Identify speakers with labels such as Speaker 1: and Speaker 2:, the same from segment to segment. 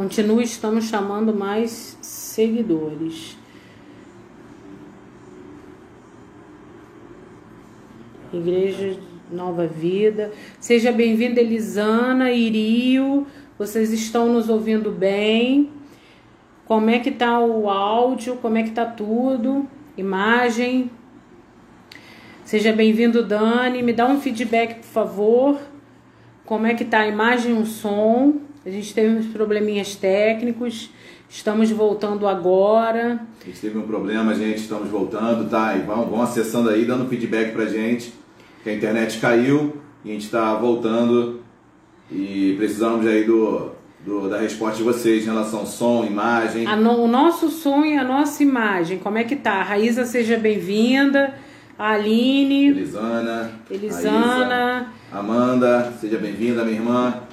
Speaker 1: Continue, estamos chamando mais seguidores. Igreja Nova Vida. Seja bem-vinda, Elisana, Irio. Vocês estão nos ouvindo bem? Como é que tá o áudio? Como é que tá tudo? Imagem. Seja bem-vindo, Dani. Me dá um feedback, por favor. Como é que tá a imagem e o som? A gente teve uns probleminhas técnicos. Estamos voltando agora.
Speaker 2: A gente teve um problema, gente. Estamos voltando, tá? E vão, vão acessando aí, dando feedback pra gente. Que a internet caiu e a gente está voltando e precisamos aí do, do, da resposta de vocês em relação ao som, imagem.
Speaker 1: No, o nosso som e a nossa imagem, como é que tá? Raíza, seja bem-vinda. A Aline.
Speaker 2: Elisana.
Speaker 1: Elisana.
Speaker 2: Raíza, Amanda, seja bem-vinda, minha irmã.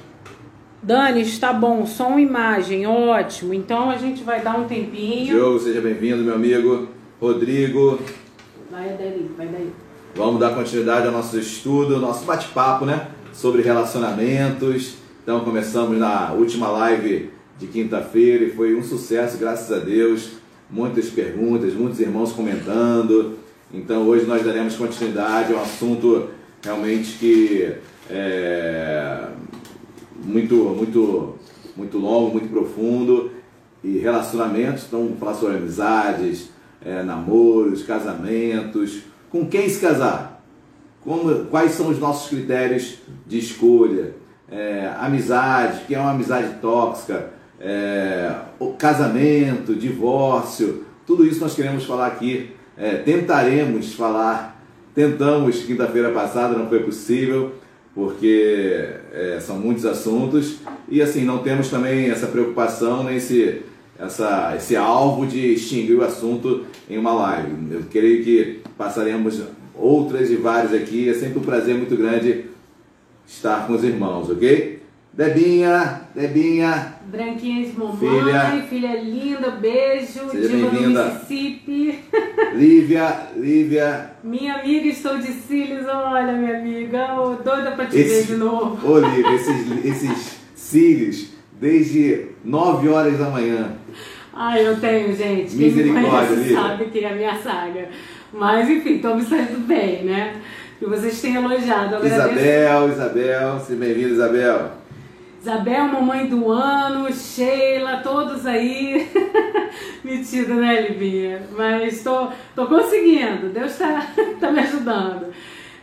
Speaker 1: Dani, está bom, som imagem, ótimo. Então a gente vai dar um tempinho.
Speaker 2: Diogo, seja bem-vindo, meu amigo. Rodrigo.
Speaker 1: Vai daí, vai daí.
Speaker 2: Vamos dar continuidade ao nosso estudo, ao nosso bate-papo, né? Sobre relacionamentos. Então começamos na última live de quinta-feira e foi um sucesso, graças a Deus. Muitas perguntas, muitos irmãos comentando. Então hoje nós daremos continuidade a um assunto realmente que é muito, muito, muito longo, muito profundo e relacionamentos. Então falar sobre amizades, é, namoros, casamentos. Com quem se casar? Como, quais são os nossos critérios de escolha? É, amizade, que é uma amizade tóxica, é, casamento, divórcio, tudo isso nós queremos falar aqui é, tentaremos falar, tentamos quinta-feira passada, não foi possível, porque é, são muitos assuntos e assim não temos também essa preocupação nesse essa, esse alvo de extinguir o assunto em uma live. Eu creio que passaremos outras e várias aqui. É sempre um prazer muito grande estar com os irmãos, ok? Debinha, Debinha.
Speaker 1: Branquinha de mamãe, filha, filha linda, beijo.
Speaker 2: Seja bem-vinda.
Speaker 1: Mississippi.
Speaker 2: Lívia, Lívia.
Speaker 1: Minha amiga, estou de cílios, olha minha amiga, oh, doida pra te Esse, ver de novo.
Speaker 2: Ô Lívia, esses, esses cílios desde 9 horas da manhã.
Speaker 1: Ah, eu tenho, gente.
Speaker 2: Misericórdia,
Speaker 1: Quem me sabe que é a minha saga. Mas, enfim, estou me saindo bem, né? Que vocês têm elogiado. Eu
Speaker 2: Isabel, agradeço. Isabel, seja bem-vinda, Isabel.
Speaker 1: Isabel, mamãe do ano, Sheila, todos aí. Metido, né, Livinha? Mas tô, tô conseguindo, Deus está tá me ajudando.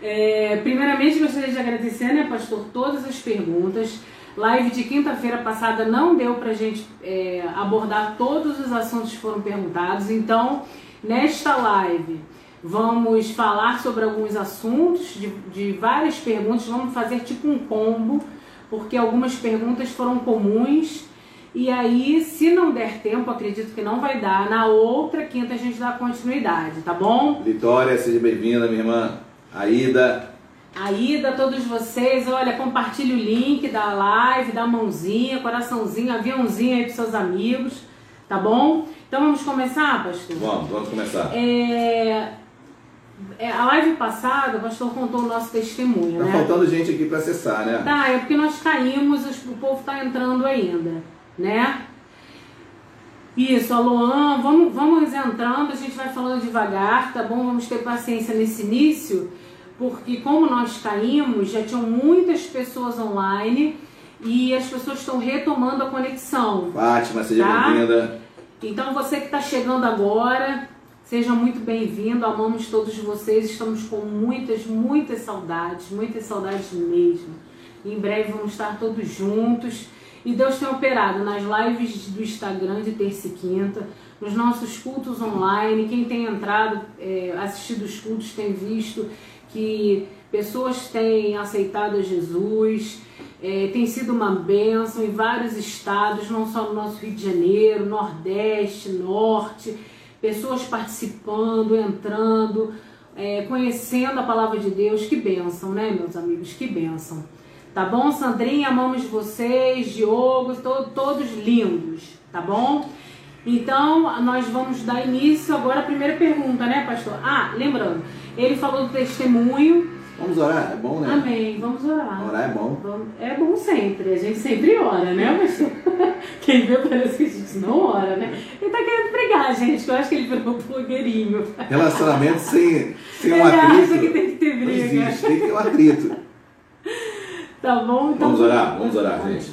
Speaker 1: É, primeiramente, gostaria de agradecer, né, pastor, todas as perguntas. Live de quinta-feira passada não deu pra gente é, abordar todos os assuntos que foram perguntados, então, nesta live, vamos falar sobre alguns assuntos de, de várias perguntas, vamos fazer tipo um combo porque algumas perguntas foram comuns. E aí, se não der tempo, acredito que não vai dar. Na outra quinta a gente dá continuidade, tá bom?
Speaker 2: Vitória, seja bem-vinda, minha irmã. Aida.
Speaker 1: Aida, todos vocês, olha, compartilhe o link da live, da mãozinha, coraçãozinho, aviãozinho aí pros seus amigos, tá bom? Então vamos começar, pastor?
Speaker 2: Vamos, vamos começar.
Speaker 1: É, é, a live passada, o pastor contou o nosso testemunho,
Speaker 2: tá
Speaker 1: né?
Speaker 2: Faltando gente aqui para acessar, né?
Speaker 1: Tá, é porque nós caímos, o povo tá entrando ainda, né? Isso, a Luan, vamos, vamos entrando, a gente vai falando devagar, tá bom? Vamos ter paciência nesse início, porque como nós caímos, já tinham muitas pessoas online e as pessoas estão retomando a conexão.
Speaker 2: Fátima, seja tá? bem-vinda.
Speaker 1: Então você que está chegando agora, Seja muito bem-vindo, amamos todos vocês, estamos com muitas, muitas saudades, muitas saudades mesmo. Em breve vamos estar todos juntos. E Deus tem operado nas lives do Instagram de terça e quinta, nos nossos cultos online. Quem tem entrado, é, assistido os cultos, tem visto que pessoas têm aceitado a Jesus. É, tem sido uma bênção em vários estados, não só no nosso Rio de Janeiro, Nordeste, Norte pessoas participando, entrando, é, conhecendo a palavra de Deus. Que bênção, né, meus amigos? Que bênção. Tá bom, Sandrinha? Amamos vocês, Diogo, to todos lindos, tá bom? Então, nós vamos dar início agora à primeira pergunta, né, pastor? Ah, lembrando, ele falou do testemunho.
Speaker 2: Vamos orar, é bom, né?
Speaker 1: Amém, vamos orar.
Speaker 2: Orar é bom.
Speaker 1: É bom sempre, a gente sempre ora, né, pastor? Quem vê parece que a gente não ora, né? Ele tá querendo brigar, gente, eu acho que ele virou blogueirinho.
Speaker 2: Relacionamento sem, sem um
Speaker 1: Ele
Speaker 2: atrito.
Speaker 1: acha que tem que ter
Speaker 2: Não
Speaker 1: briga.
Speaker 2: existe, tem que ter um atrito.
Speaker 1: Tá bom? Então,
Speaker 2: Vamos orar, vamos orar, gente.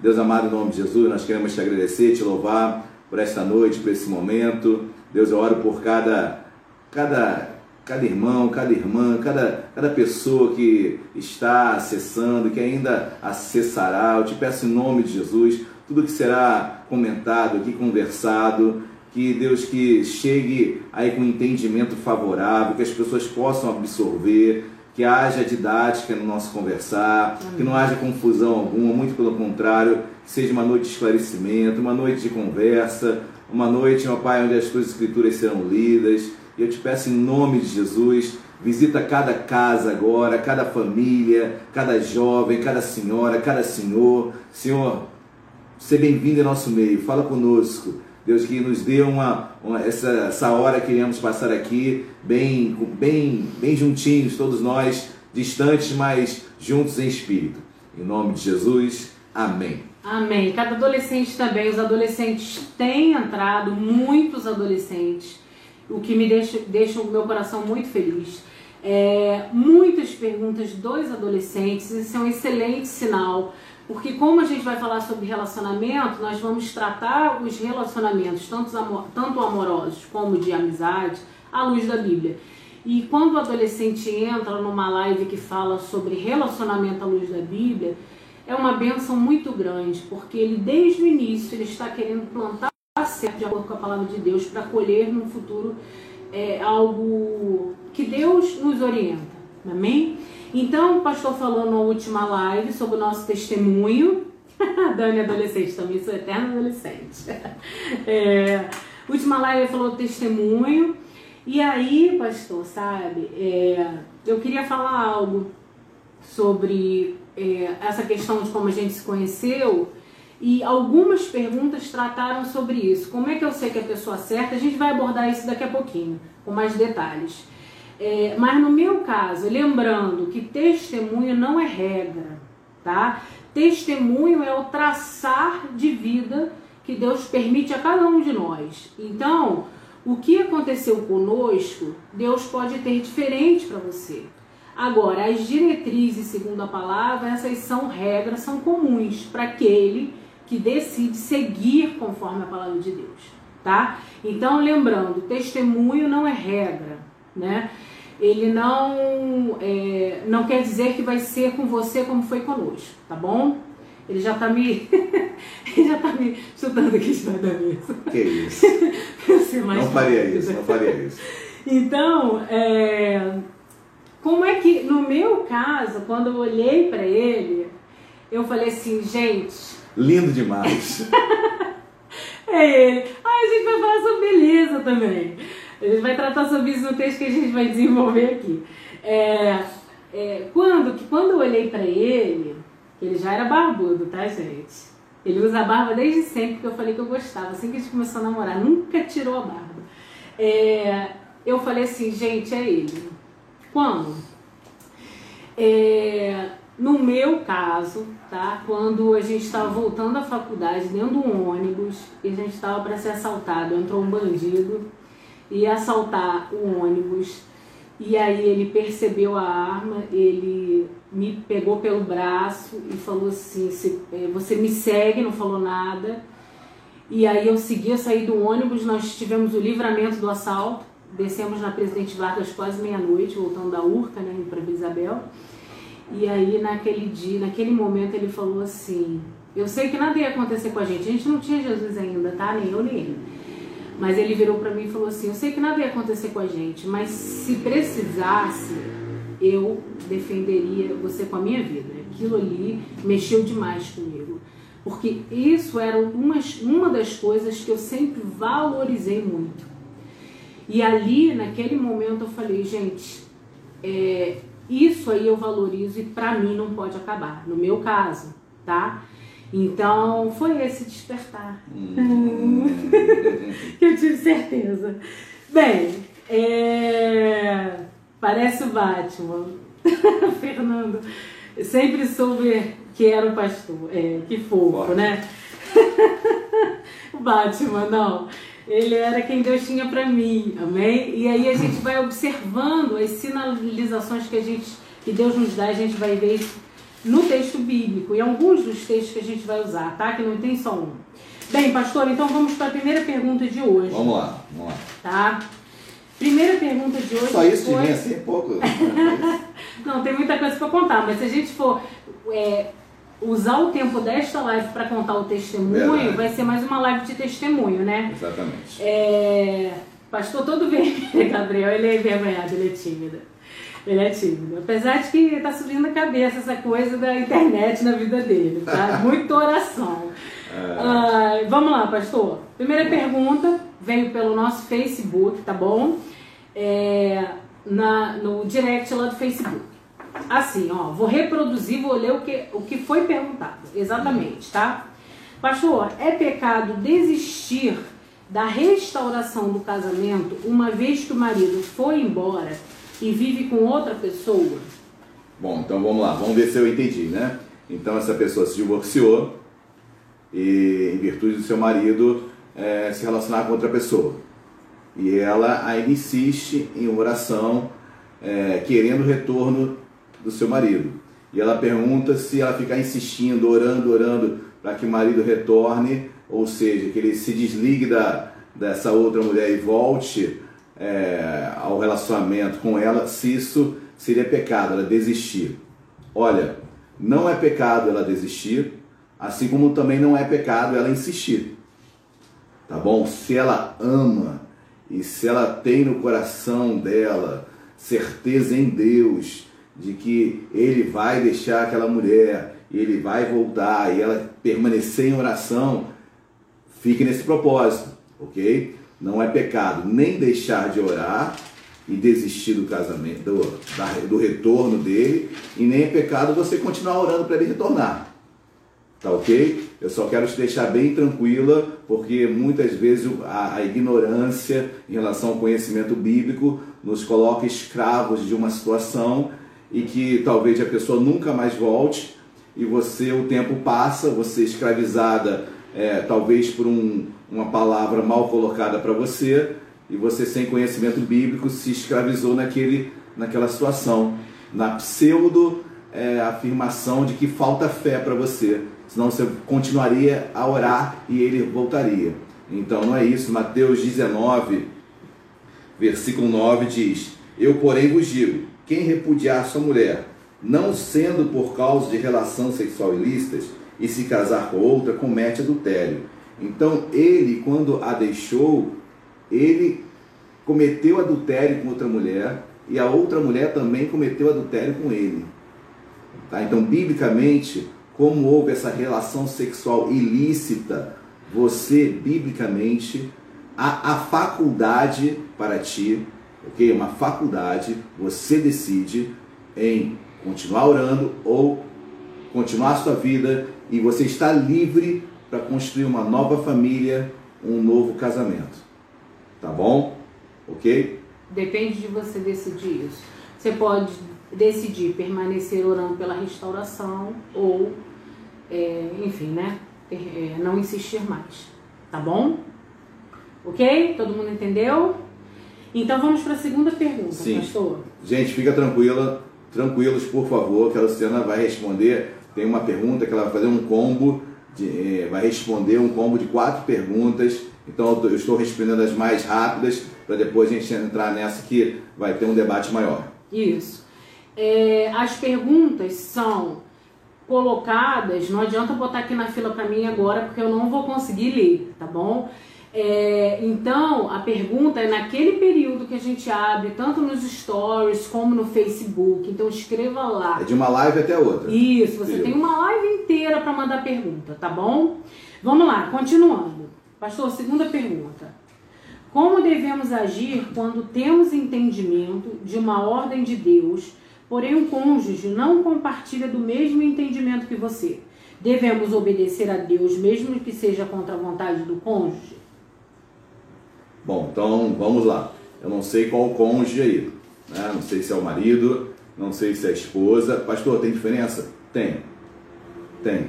Speaker 2: Deus amado, em nome de Jesus, nós queremos te agradecer, te louvar por esta noite, por esse momento. Deus, eu oro por cada, cada, cada irmão, cada irmã, cada, cada pessoa que está acessando, que ainda acessará. Eu te peço em nome de Jesus, tudo que será comentado aqui, conversado, que Deus que chegue aí com entendimento favorável, que as pessoas possam absorver, que haja didática no nosso conversar, que não haja confusão alguma, muito pelo contrário, que seja uma noite de esclarecimento, uma noite de conversa, uma noite, meu Pai, onde as tuas escrituras serão lidas. E eu te peço em nome de Jesus, visita cada casa agora, cada família, cada jovem, cada senhora, cada senhor. Senhor, Seja bem-vindo em nosso meio, fala conosco. Deus, que nos dê uma, uma- essa, essa hora que iremos passar aqui, bem, bem, bem juntinhos, todos nós, distantes, mas juntos em espírito. Em nome de Jesus, amém.
Speaker 1: Amém. Cada adolescente também, os adolescentes têm entrado, muitos adolescentes, o que me deixa, deixa o meu coração muito feliz. É, muitas perguntas dos adolescentes, isso é um excelente sinal, porque como a gente vai falar sobre relacionamento, nós vamos tratar os relacionamentos, tanto, amo- tanto amorosos como de amizade, à luz da Bíblia. E quando o adolescente entra numa live que fala sobre relacionamento à luz da Bíblia, é uma benção muito grande, porque ele desde o início ele está querendo plantar certo de acordo com a palavra de Deus para colher no futuro é, algo que Deus nos orienta. Amém? Então, o pastor falou na última live sobre o nosso testemunho. Dani adolescente também, sou eterna adolescente. É, última live ele falou testemunho. E aí, pastor, sabe, é, eu queria falar algo sobre é, essa questão de como a gente se conheceu e algumas perguntas trataram sobre isso. Como é que eu sei que a pessoa certa? A gente vai abordar isso daqui a pouquinho, com mais detalhes. É, mas no meu caso, lembrando que testemunho não é regra, tá? Testemunho é o traçar de vida que Deus permite a cada um de nós. Então, o que aconteceu conosco, Deus pode ter diferente para você. Agora, as diretrizes, segundo a palavra, essas são regras, são comuns para aquele que decide seguir conforme a palavra de Deus, tá? Então, lembrando, testemunho não é regra, né? Ele não, é, não quer dizer que vai ser com você como foi conosco, tá bom? Ele já tá me. ele já tá me chutando aqui debaixo da mesa.
Speaker 2: Que isso? Não faria
Speaker 1: rápida.
Speaker 2: isso, não faria isso.
Speaker 1: Então, é, como é que, no meu caso, quando eu olhei pra ele, eu falei assim, gente,
Speaker 2: Lindo demais.
Speaker 1: é ele. Ah, a gente vai falar sobre beleza também. A gente vai tratar sobre isso no texto que a gente vai desenvolver aqui. É, é, quando, que quando eu olhei pra ele, que ele já era barbudo, tá, gente? Ele usa a barba desde sempre, porque eu falei que eu gostava. Assim que a gente começou a namorar, nunca tirou a barba. É, eu falei assim, gente, é ele. Quando? É, no meu caso, tá? Quando a gente estava voltando da faculdade dentro de um ônibus e a gente estava para ser assaltado, entrou um bandido e assaltar o ônibus. E aí ele percebeu a arma, ele me pegou pelo braço e falou assim, "Se- eh, você me segue, não falou nada. E aí eu segui, eu saí do ônibus, nós tivemos o livramento do assalto, descemos na Presidente Vargas quase meia-noite, voltando da Urca, né, para Isabel. E aí naquele dia, naquele momento ele falou assim, eu sei que nada ia acontecer com a gente, a gente não tinha Jesus ainda, tá? Nem eu nem ele. Mas ele virou para mim e falou assim, eu sei que nada ia acontecer com a gente, mas se precisasse, eu defenderia você com a minha vida. Aquilo ali mexeu demais comigo. Porque isso era uma, uma das coisas que eu sempre valorizei muito. E ali, naquele momento, eu falei, gente, é, isso aí eu valorizo e pra mim não pode acabar. No meu caso, tá? Então, foi esse despertar. que eu tive certeza. Bem, é, parece o Batman. Fernando, sempre soube que era o pastor. É, que fofo,
Speaker 2: Forte.
Speaker 1: né? o Batman, não. Ele era quem Deus tinha para mim, amém? E aí a gente vai observando as sinalizações que a gente, que Deus nos dá, a gente vai ver no texto bíblico e alguns dos textos que a gente vai usar, tá? Que não tem só um. Bem, pastor, então vamos para a primeira pergunta de hoje.
Speaker 2: Vamos lá, vamos lá.
Speaker 1: Tá? Primeira pergunta de hoje.
Speaker 2: Só isso foi... de mim assim é pouco.
Speaker 1: não, tem muita coisa para contar, mas se a gente for é, usar o tempo desta live para contar o testemunho, Verdade. vai ser mais uma live de testemunho, né?
Speaker 2: Exatamente.
Speaker 1: É, pastor todo vermelho, Gabriel, ele é envergonhado, ele é tímido. Ele é tímido. Apesar de que tá subindo a cabeça essa coisa da internet na vida dele, tá? Muita oração. É. Ah, vamos lá, pastor. Primeira pergunta veio pelo nosso Facebook, tá bom? É, na, no direct lá do Facebook. Assim, ó, vou reproduzir, vou ler o que, o que foi perguntado. Exatamente, tá? Pastor, é pecado desistir da restauração do casamento uma vez que o marido foi embora e vive com outra pessoa?
Speaker 2: Bom, então vamos lá, vamos ver se eu entendi, né? Então essa pessoa se divorciou e em virtude do seu marido é, se relacionar com outra pessoa. E ela ainda insiste em oração, é, querendo o retorno do seu marido. E ela pergunta se ela ficar insistindo, orando, orando, para que o marido retorne, ou seja, que ele se desligue da, dessa outra mulher e volte é, ao relacionamento com ela, se isso seria pecado, ela desistir. Olha, não é pecado ela desistir, assim como também não é pecado ela insistir. Tá bom? Se ela ama e se ela tem no coração dela certeza em Deus de que ele vai deixar aquela mulher, ele vai voltar e ela permanecer em oração, fique nesse propósito, ok? Não é pecado nem deixar de orar e desistir do casamento, do, do retorno dele, e nem é pecado você continuar orando para ele retornar. Tá ok? Eu só quero te deixar bem tranquila, porque muitas vezes a, a ignorância em relação ao conhecimento bíblico nos coloca escravos de uma situação e que talvez a pessoa nunca mais volte e você, o tempo passa, você escravizada é, talvez por um, uma palavra mal colocada para você e você sem conhecimento bíblico se escravizou naquele, naquela situação, na pseudo é, afirmação de que falta fé para você, senão você continuaria a orar e ele voltaria. Então não é isso. Mateus 19, versículo 9 diz: Eu, porém, vos digo: quem repudiar sua mulher, não sendo por causa de relação sexual ilícitas, e se casar com outra, comete adultério. Então ele, quando a deixou, ele cometeu adultério com outra mulher e a outra mulher também cometeu adultério com ele. Tá? Então, biblicamente, como houve essa relação sexual ilícita, você, biblicamente, há a faculdade para ti, ok? Uma faculdade, você decide em continuar orando ou continuar a sua vida e você está livre para construir uma nova família, um novo casamento. Tá bom? Ok?
Speaker 1: Depende de você decidir isso. Você pode decidir permanecer orando pela restauração ou, é, enfim, né? É, não insistir mais. Tá bom? Ok? Todo mundo entendeu? Então vamos para a segunda pergunta,
Speaker 2: Sim.
Speaker 1: pastor.
Speaker 2: Gente, fica tranquila, tranquilos, por favor, que a Luciana vai responder. Tem uma pergunta que ela vai fazer um combo de, é, vai responder um combo de quatro perguntas. Então eu estou respondendo as mais rápidas para depois a gente entrar nessa que vai ter um debate maior.
Speaker 1: Isso. É, as perguntas são colocadas, não adianta botar aqui na fila para mim agora porque eu não vou conseguir ler, tá bom? É, então, a pergunta é naquele período que a gente abre, tanto nos stories como no Facebook. Então, escreva lá.
Speaker 2: É de uma live até outra.
Speaker 1: Isso, você tem uma live inteira para mandar pergunta, tá bom? Vamos lá, continuando. Pastor, segunda pergunta. Como devemos agir quando temos entendimento de uma ordem de Deus, porém o cônjuge não compartilha do mesmo entendimento que você? Devemos obedecer a Deus mesmo que seja contra a vontade do cônjuge?
Speaker 2: Bom, então vamos lá. Eu não sei qual o cônjuge aí. Né? Não sei se é o marido, não sei se é a esposa. Pastor, tem diferença? Tem. Tem.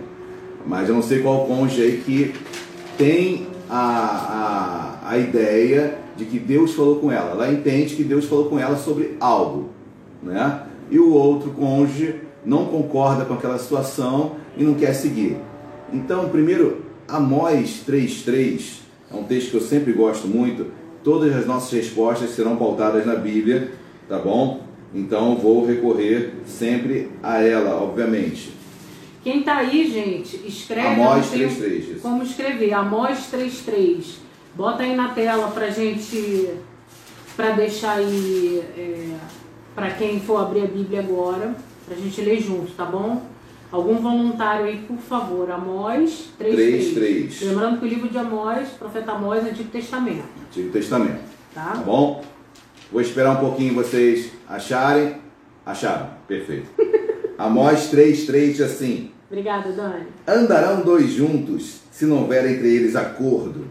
Speaker 2: Mas eu não sei qual cônjuge aí que tem a, a, a ideia de que Deus falou com ela. Ela entende que Deus falou com ela sobre algo, né? E o outro cônjuge não concorda com aquela situação e não quer seguir. Então, primeiro, Amós 3:3 é um texto que eu sempre gosto muito. Todas as nossas respostas serão pautadas na Bíblia, tá bom? Então vou recorrer sempre a ela, obviamente.
Speaker 1: Quem tá aí, gente, escreve.
Speaker 2: Amós 3.3.
Speaker 1: Como escrever? Amós 3.3. Bota aí na tela pra gente, pra deixar aí, é, pra quem for abrir a Bíblia agora, pra gente ler junto, tá bom? Algum voluntário aí, por favor, Amós 3.3. Lembrando que o livro de Amós, profeta Amós, é Antigo Testamento.
Speaker 2: Antigo Testamento. Tá? tá bom? Vou esperar um pouquinho vocês acharem. Acharam? Perfeito. Amós 3,3 assim.
Speaker 1: Obrigada, Dani.
Speaker 2: Andarão dois juntos se não houver entre eles acordo.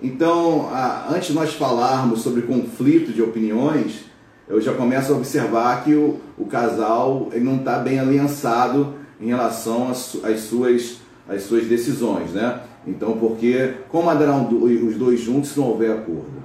Speaker 2: Então, antes de nós falarmos sobre conflito de opiniões, eu já começo a observar que o, o casal ele não está bem aliançado em relação às, suas, às suas decisões, né? Então, porque como andarão os dois juntos se não houver acordo?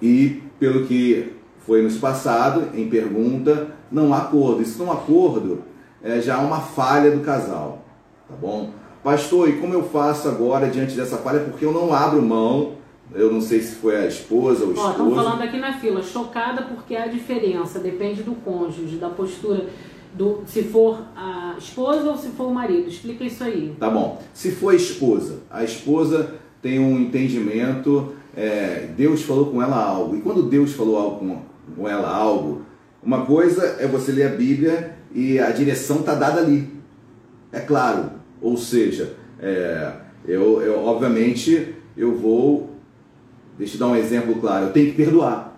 Speaker 2: E pelo que foi nos passado, em pergunta, não há acordo. E se não há acordo, é, já uma falha do casal, tá bom? Pastor, e como eu faço agora diante dessa falha? Porque eu não abro mão, eu não sei se foi a esposa ou o esposo.
Speaker 1: Estamos falando aqui na fila, chocada porque há diferença, depende do cônjuge, da postura, do, se for a esposa ou se for o marido. Explica isso aí.
Speaker 2: Tá bom. Se for a esposa, a esposa tem um entendimento, é, Deus falou com ela algo. E quando Deus falou algo com, com ela algo, uma coisa é você ler a Bíblia e a direção está dada ali. É claro. Ou seja, é, eu, eu obviamente eu vou. Deixa eu dar um exemplo claro. Eu tenho que perdoar.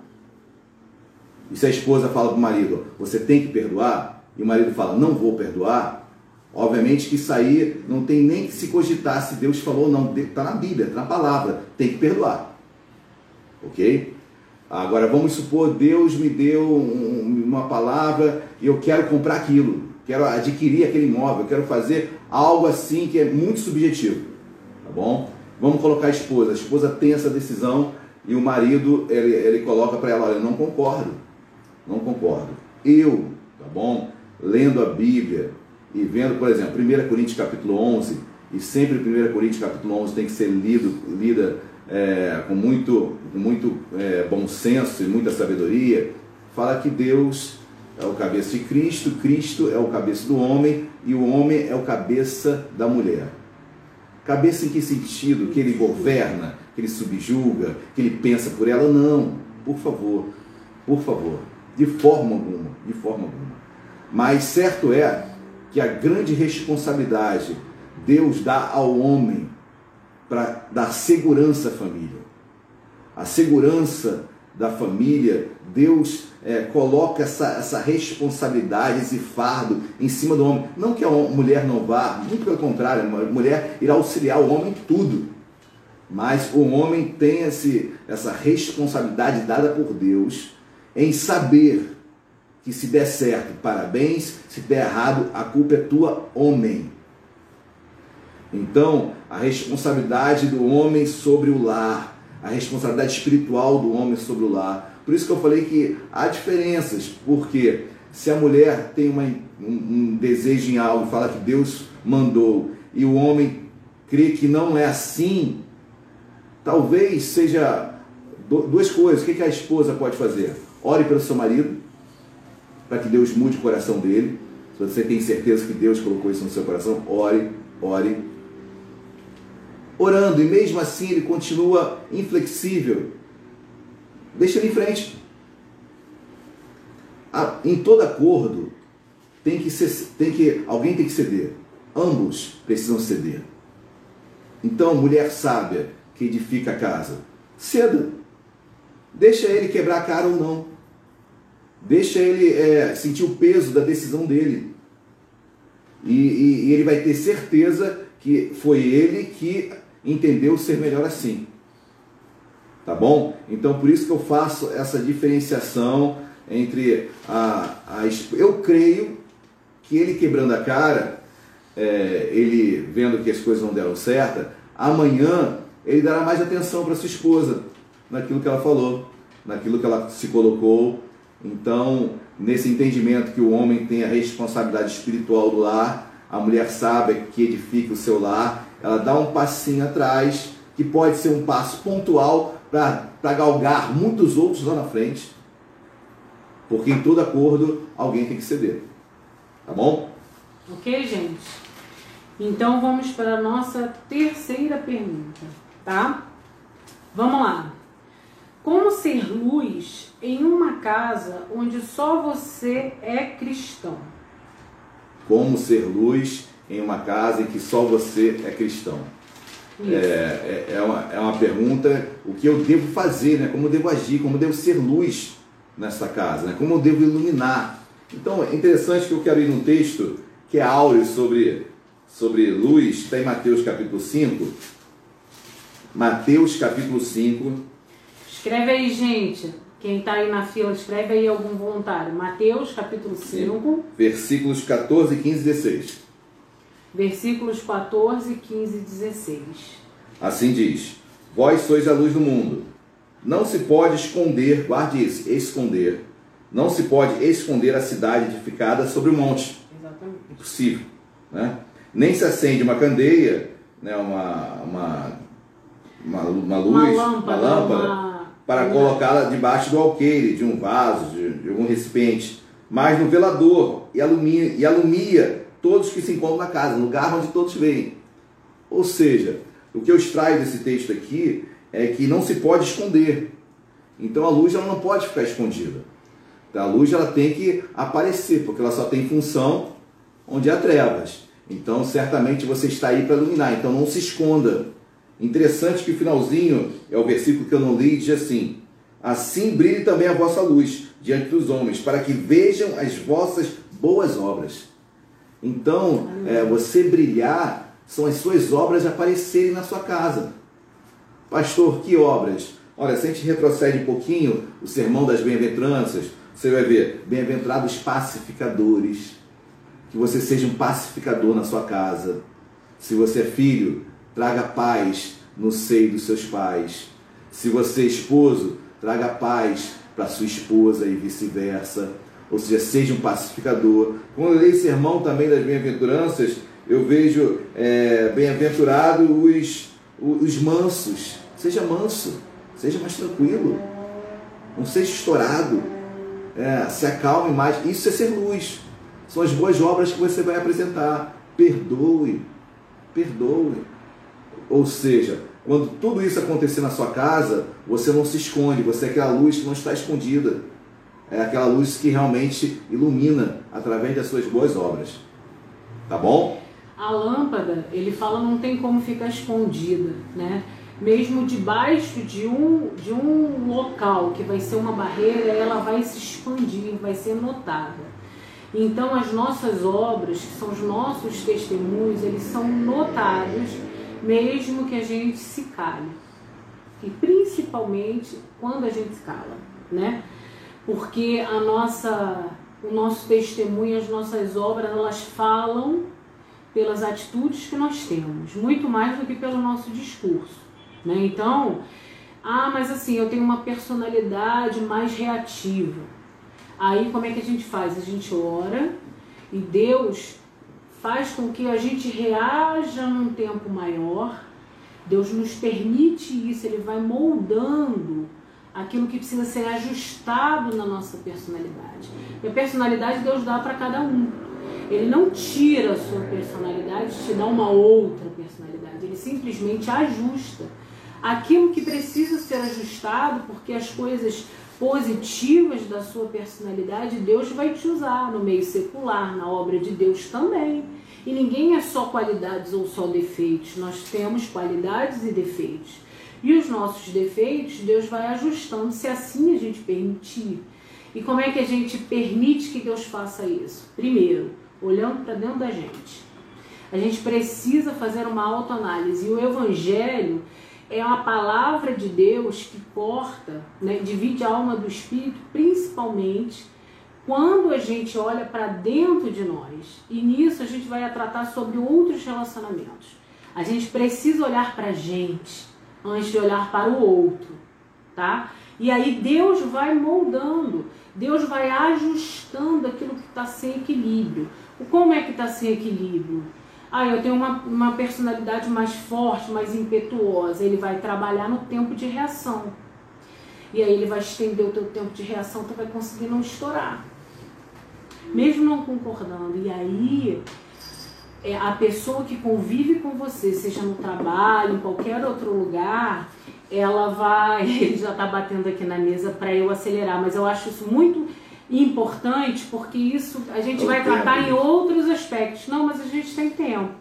Speaker 2: E se a esposa fala para o marido, você tem que perdoar, e o marido fala, não vou perdoar, obviamente que isso aí não tem nem que se cogitar se Deus falou ou não. Está na Bíblia, está na palavra. Tem que perdoar. Ok? Agora vamos supor, Deus me deu uma palavra e eu quero comprar aquilo, quero adquirir aquele imóvel, quero fazer algo assim que é muito subjetivo, tá bom? Vamos colocar a esposa, a esposa tem essa decisão e o marido ele, ele coloca para ela, olha, não concordo, não concordo. Eu, tá bom? Lendo a Bíblia e vendo, por exemplo, 1 Coríntios capítulo 11, e sempre 1 Coríntios capítulo 11 tem que ser lido, lida é, com muito, muito é, bom senso e muita sabedoria, fala que Deus é o cabeça de Cristo, Cristo é o cabeça do homem e o homem é o cabeça da mulher. Cabeça em que sentido? Que ele governa, que ele subjuga, que ele pensa por ela? Não, por favor, por favor, de forma alguma, de forma alguma. Mas certo é que a grande responsabilidade Deus dá ao homem para dar segurança à família. A segurança da família, Deus é, coloca essa, essa responsabilidade, esse fardo em cima do homem. Não que a mulher não vá, muito pelo contrário, a mulher irá auxiliar o homem em tudo. Mas o homem tem esse, essa responsabilidade dada por Deus em saber que se der certo, parabéns, se der errado, a culpa é tua, homem. Então, a responsabilidade do homem sobre o lar, a responsabilidade espiritual do homem sobre o lar. Por isso que eu falei que há diferenças, porque se a mulher tem uma, um, um desejo em algo, fala que Deus mandou, e o homem crê que não é assim, talvez seja duas coisas. O que a esposa pode fazer? Ore pelo seu marido, para que Deus mude o coração dele. Se você tem certeza que Deus colocou isso no seu coração, ore, ore orando, e mesmo assim ele continua inflexível. Deixa ele em frente. Em todo acordo, tem que, ser, tem que alguém tem que ceder. Ambos precisam ceder. Então, mulher sábia que edifica a casa, ceda. Deixa ele quebrar a cara ou não. Deixa ele é, sentir o peso da decisão dele. E, e, e ele vai ter certeza que foi ele que entendeu ser melhor assim. Tá bom? Então por isso que eu faço essa diferenciação entre a, a eu creio que ele quebrando a cara é, ele vendo que as coisas não deram certo, amanhã ele dará mais atenção para sua esposa, naquilo que ela falou, naquilo que ela se colocou. Então, nesse entendimento que o homem tem a responsabilidade espiritual do lar, a mulher sabe que edifica o seu lar, ela dá um passinho atrás, que pode ser um passo pontual para galgar muitos outros lá na frente, porque em todo acordo alguém tem que ceder. Tá bom?
Speaker 1: Ok, gente? Então vamos para a nossa terceira pergunta, tá? Vamos lá. Como ser luz em uma casa onde só você é cristão?
Speaker 2: Como ser luz em uma casa em que só você é cristão? É, é, é, uma, é uma pergunta, o que eu devo fazer, né? como eu devo agir, como eu devo ser luz nessa casa, né? como eu devo iluminar. Então é interessante que eu quero ir num texto que é áureo sobre, sobre luz, está em Mateus capítulo 5. Mateus capítulo 5.
Speaker 1: Escreve aí, gente. Quem está aí na fila, escreve aí algum voluntário. Mateus capítulo 5.
Speaker 2: Versículos 14, 15 e 16.
Speaker 1: Versículos 14, 15 e 16.
Speaker 2: Assim diz: Vós sois a luz do mundo. Não se pode esconder, guarde isso, esconder. Não se pode esconder a cidade edificada sobre o monte.
Speaker 1: Exatamente.
Speaker 2: Impossível. Né? Nem se acende uma candeia, né, uma, uma, uma, uma luz,
Speaker 1: Uma lâmpada,
Speaker 2: uma lâmpada para colocá-la debaixo do alqueire, de um vaso, de, de algum recipiente, mas no velador, e alumia, e alumia todos que se encontram na casa, no lugar onde todos veem. Ou seja, o que eu extraio desse texto aqui é que não se pode esconder. Então a luz ela não pode ficar escondida. Então, a luz ela tem que aparecer, porque ela só tem função onde há trevas. Então certamente você está aí para iluminar. Então não se esconda. Interessante que o finalzinho é o versículo que eu não li, diz assim: Assim brilhe também a vossa luz diante dos homens, para que vejam as vossas boas obras. Então, é, você brilhar são as suas obras aparecerem na sua casa. Pastor, que obras? Olha, se a gente retrocede um pouquinho o sermão das bem-aventuranças, você vai ver, bem-aventurados pacificadores, que você seja um pacificador na sua casa. Se você é filho, traga paz no seio dos seus pais. Se você é esposo, traga paz para sua esposa e vice-versa. Ou seja, seja um pacificador. Quando eu leio o sermão também das bem-aventuranças, eu vejo é, bem-aventurados os, os mansos. Seja manso, seja mais tranquilo. Não seja estourado. É, se acalme mais. Isso é ser luz. São as boas obras que você vai apresentar. Perdoe. Perdoe. Ou seja, quando tudo isso acontecer na sua casa, você não se esconde, você é aquela luz que não está escondida. É aquela luz que realmente ilumina através das suas boas obras. Tá bom?
Speaker 1: A lâmpada, ele fala, não tem como ficar escondida, né? Mesmo debaixo de um, de um local que vai ser uma barreira, ela vai se expandir, vai ser notada. Então, as nossas obras, que são os nossos testemunhos, eles são notados, mesmo que a gente se cale. E principalmente quando a gente se cala, né? Porque a nossa, o nosso testemunho, as nossas obras, elas falam pelas atitudes que nós temos, muito mais do que pelo nosso discurso. Né? Então, ah, mas assim, eu tenho uma personalidade mais reativa. Aí como é que a gente faz? A gente ora e Deus faz com que a gente reaja num tempo maior. Deus nos permite isso, Ele vai moldando aquilo que precisa ser ajustado na nossa personalidade. E a personalidade Deus dá para cada um. Ele não tira a sua personalidade, te dá uma outra personalidade. Ele simplesmente ajusta aquilo que precisa ser ajustado, porque as coisas positivas da sua personalidade Deus vai te usar no meio secular, na obra de Deus também. E ninguém é só qualidades ou só defeitos. Nós temos qualidades e defeitos. E os nossos defeitos, Deus vai ajustando se assim a gente permitir. E como é que a gente permite que Deus faça isso? Primeiro, olhando para dentro da gente. A gente precisa fazer uma autoanálise. E o Evangelho é uma palavra de Deus que corta, né, divide a alma do espírito, principalmente quando a gente olha para dentro de nós. E nisso a gente vai tratar sobre outros relacionamentos. A gente precisa olhar para a gente antes de olhar para o outro, tá? E aí Deus vai moldando, Deus vai ajustando aquilo que está sem equilíbrio. Como é que está sem equilíbrio? Ah, eu tenho uma, uma personalidade mais forte, mais impetuosa. Ele vai trabalhar no tempo de reação. E aí ele vai estender o teu tempo de reação, tu vai conseguir não estourar. Mesmo não concordando. E aí é, a pessoa que convive com você, seja no trabalho, em qualquer outro lugar, ela vai. Ele já está batendo aqui na mesa para eu acelerar, mas eu acho isso muito importante porque isso a gente vai tratar em outros aspectos. Não, mas a gente tem tempo.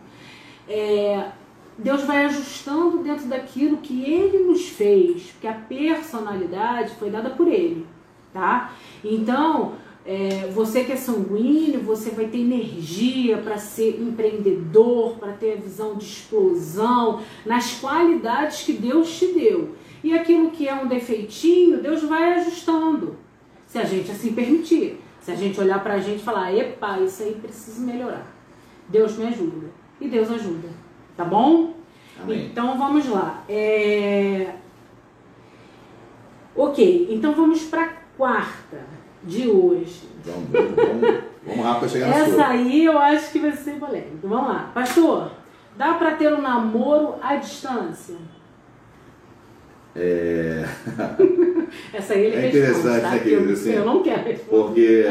Speaker 1: É, Deus vai ajustando dentro daquilo que Ele nos fez, porque a personalidade foi dada por Ele, tá? Então, é, você que é sanguíneo, você vai ter energia para ser empreendedor, para ter a visão de explosão, nas qualidades que Deus te deu. E aquilo que é um defeitinho, Deus vai ajustando, se a gente assim permitir. Se a gente olhar para a gente e falar, epa, isso aí precisa melhorar. Deus me ajuda. E Deus ajuda. Tá bom?
Speaker 2: Amém.
Speaker 1: Então vamos lá. É... Ok, então vamos para a quarta de hoje.
Speaker 2: Vamos, vamos, vamos, rápido chegar na
Speaker 1: Essa
Speaker 2: sua.
Speaker 1: aí eu acho que vai ser polêmica. Vamos lá. Pastor, dá para ter um namoro à distância?
Speaker 2: É,
Speaker 1: Essa aí ele
Speaker 2: É interessante,
Speaker 1: tá?
Speaker 2: né,
Speaker 1: Porque eu,
Speaker 2: querido? Assim,
Speaker 1: eu não quero responder.
Speaker 2: porque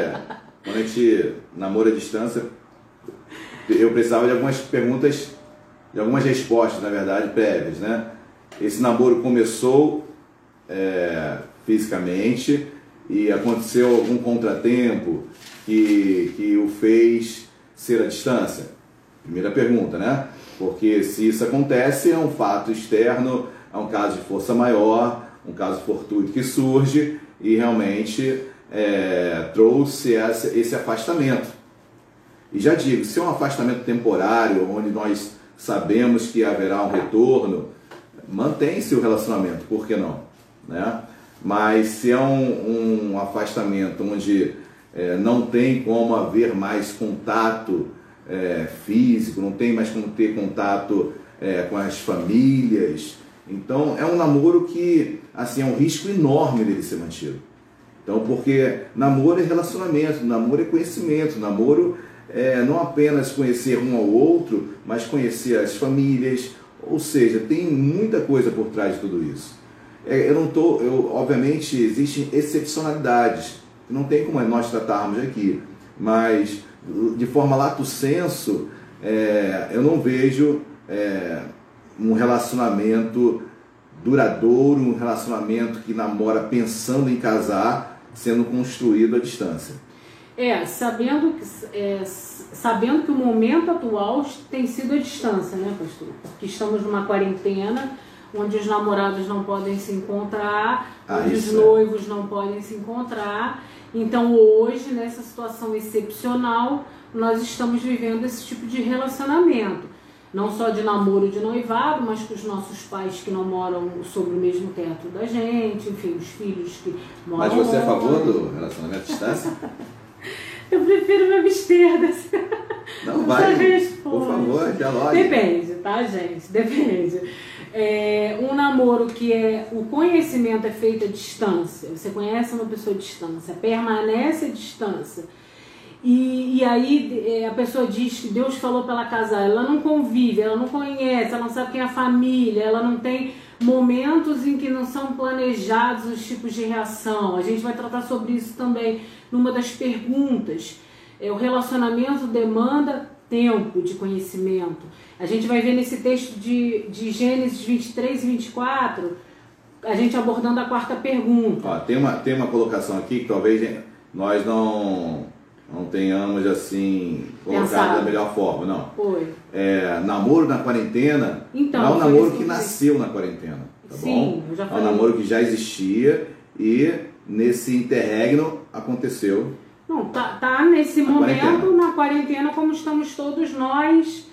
Speaker 2: quando a gente namora à distância, eu precisava de algumas perguntas, de algumas respostas, na verdade, prévias, né? Esse namoro começou é, fisicamente e aconteceu algum contratempo que, que o fez ser à distância? Primeira pergunta, né? Porque se isso acontece, é um fato externo, é um caso de força maior, um caso fortuito que surge e realmente é, trouxe essa, esse afastamento. E já digo, se é um afastamento temporário, onde nós sabemos que haverá um retorno, mantém-se o relacionamento, por que não? Né? Mas se é um, um afastamento onde é, não tem como haver mais contato é, físico, não tem mais como ter contato é, com as famílias, então é um namoro que assim é um risco enorme dele ser mantido. Então, porque namoro é relacionamento, namoro é conhecimento, namoro é não apenas conhecer um ao outro, mas conhecer as famílias, ou seja, tem muita coisa por trás de tudo isso. É, eu não tô, eu, obviamente existem excepcionalidades, não tem como nós tratarmos aqui, mas de forma lato senso, é, eu não vejo é, um relacionamento duradouro, um relacionamento que namora pensando em casar, sendo construído à distância.
Speaker 1: É, sabendo que, é, sabendo que o momento atual tem sido a distância, né, pastor? Porque estamos numa quarentena onde os namorados não podem se encontrar,
Speaker 2: Ah,
Speaker 1: onde os
Speaker 2: é.
Speaker 1: noivos não podem se encontrar. Então, hoje, nessa situação excepcional, nós estamos vivendo esse tipo de relacionamento. Não só de namoro de noivado, mas com os nossos pais que não moram sob o mesmo teto da gente, enfim, os filhos que moram
Speaker 2: Mas você é a favor
Speaker 1: longe.
Speaker 2: do relacionamento à distância?
Speaker 1: Eu prefiro me abster dessa.
Speaker 2: Não, vai. Por favor, dialogue.
Speaker 1: Depende, tá, gente? Depende. É, um namoro que é o conhecimento é feito à distância. Você conhece uma pessoa à distância, permanece à distância. E, e aí é, a pessoa diz que Deus falou para ela casar, ela não convive, ela não conhece, ela não sabe quem é a família, ela não tem momentos em que não são planejados os tipos de reação. A gente vai tratar sobre isso também numa das perguntas. É, o relacionamento demanda tempo de conhecimento. A gente vai ver nesse texto de, de Gênesis 23 e 24, a gente abordando a quarta pergunta.
Speaker 2: Ó, tem, uma, tem uma colocação aqui que talvez nós não, não tenhamos assim colocado
Speaker 1: Pensado.
Speaker 2: da melhor forma, não.
Speaker 1: Foi.
Speaker 2: É, namoro na quarentena
Speaker 1: Então,
Speaker 2: não é um namoro que
Speaker 1: que eu
Speaker 2: nasceu na quarentena, tá
Speaker 1: Sim,
Speaker 2: bom?
Speaker 1: já
Speaker 2: É um
Speaker 1: falei.
Speaker 2: namoro que já existia e nesse interregno aconteceu.
Speaker 1: Não, tá, tá nesse
Speaker 2: Na
Speaker 1: momento,
Speaker 2: quarentena.
Speaker 1: na quarentena, como estamos todos nós,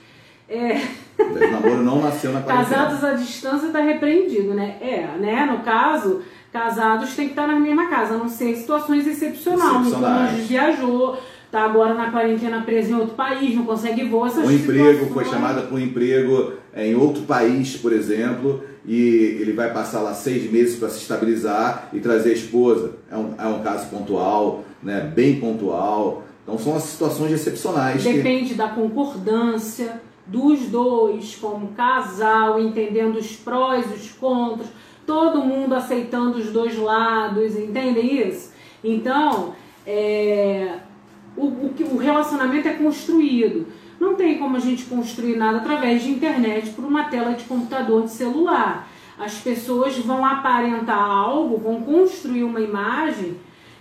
Speaker 1: é,
Speaker 2: O namoro não nasceu na quarentena.
Speaker 1: casados à distância, tá repreendido, né? É, né? No caso, casados têm que estar na mesma casa, a não ser situações excepcionais. Um cônjuge viajou, está agora na quarentena preso em outro país, não consegue voar. Essas
Speaker 2: um emprego, foi chamada para um emprego em outro país, por exemplo, e ele vai passar lá seis meses para se estabilizar e trazer a esposa. É um, é um caso pontual, né, bem pontual. Então são as situações excepcionais.
Speaker 1: Depende que... da concordância dos dois como casal, entendendo os prós e os contras, todo mundo aceitando os dois lados, entendem isso? Então, é, o, o, relacionamento é construído. Não tem como a gente construir nada através de internet por uma tela de computador, de celular. As pessoas vão aparentar algo, vão construir uma imagem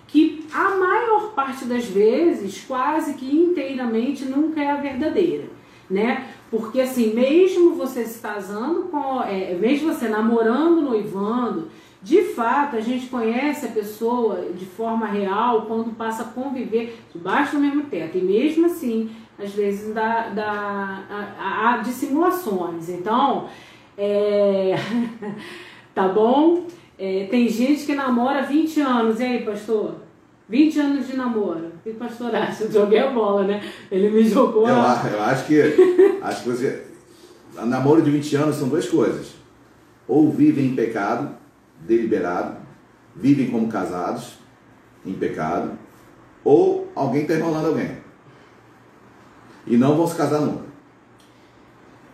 Speaker 1: que a maior parte das vezes, quase que inteiramente, nunca é a verdadeira, né? Porque assim, mesmo você se casando com, é, mesmo você namorando, noivando, de fato a gente conhece a pessoa de forma real quando passa a conviver debaixo do mesmo teto. E mesmo assim, às vezes dá, dá há dissimulações. Então, é, tá bom? É, tem gente que namora 20 anos, e aí, pastor? 20 anos de namoro. O pastor acha? Eu joguei a bola, né? Ele me jogou.
Speaker 2: Eu, a... eu acho que. acho que você. Namoro de 20 anos são duas coisas. Ou vivem em pecado, deliberado, vivem como casados, em pecado, ou alguém está enrolando alguém. E não vão se casar nunca.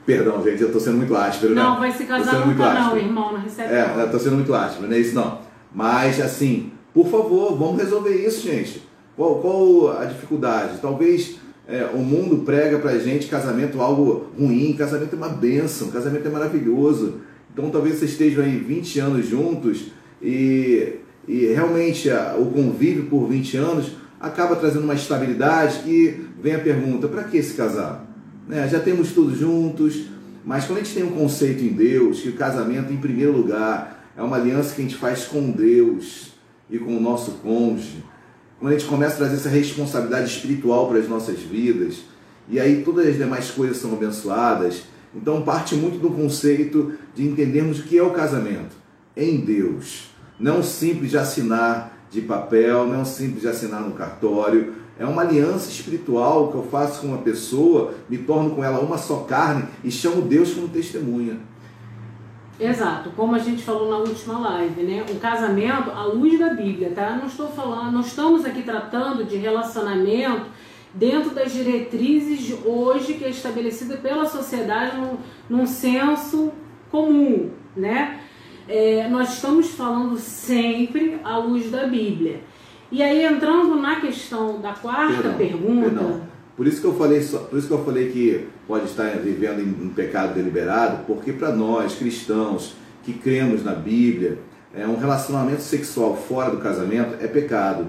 Speaker 2: Perdão, gente, eu estou sendo muito áspero,
Speaker 1: né? Não, vai se casar nunca não, irmão, não recebe
Speaker 2: É, estou sendo muito áspero, não é isso não. Mas, assim, por favor, vamos resolver isso, gente. Qual, qual a dificuldade? Talvez é, o mundo prega pra gente casamento algo ruim, casamento é uma bênção, casamento é maravilhoso. Então talvez vocês estejam aí 20 anos juntos e, e realmente a, o convívio por 20 anos acaba trazendo uma estabilidade e vem a pergunta, para que se casar? Né? Já temos tudo juntos, mas quando a gente tem um conceito em Deus, que o casamento em primeiro lugar é uma aliança que a gente faz com Deus e com o nosso cônjuge, quando a gente começa a trazer essa responsabilidade espiritual para as nossas vidas, e aí todas as demais coisas são abençoadas, então parte muito do conceito de entendermos o que é o casamento em Deus. Não simples de assinar de papel, não simples de assinar no cartório, é uma aliança espiritual que eu faço com uma pessoa, me torno com ela uma só carne e chamo Deus como testemunha.
Speaker 1: Exato, como a gente falou na última live, né? O casamento à luz da Bíblia, tá? Não estou falando, não estamos aqui tratando de relacionamento dentro das diretrizes de hoje que é estabelecida pela sociedade num, num senso comum, né? É, nós estamos falando sempre à luz da Bíblia. E aí entrando na questão da quarta perdão, pergunta. Perdão.
Speaker 2: Por isso que eu falei, por isso que eu falei que pode estar vivendo em um pecado deliberado, porque para nós cristãos que cremos na Bíblia, é um relacionamento sexual fora do casamento é pecado,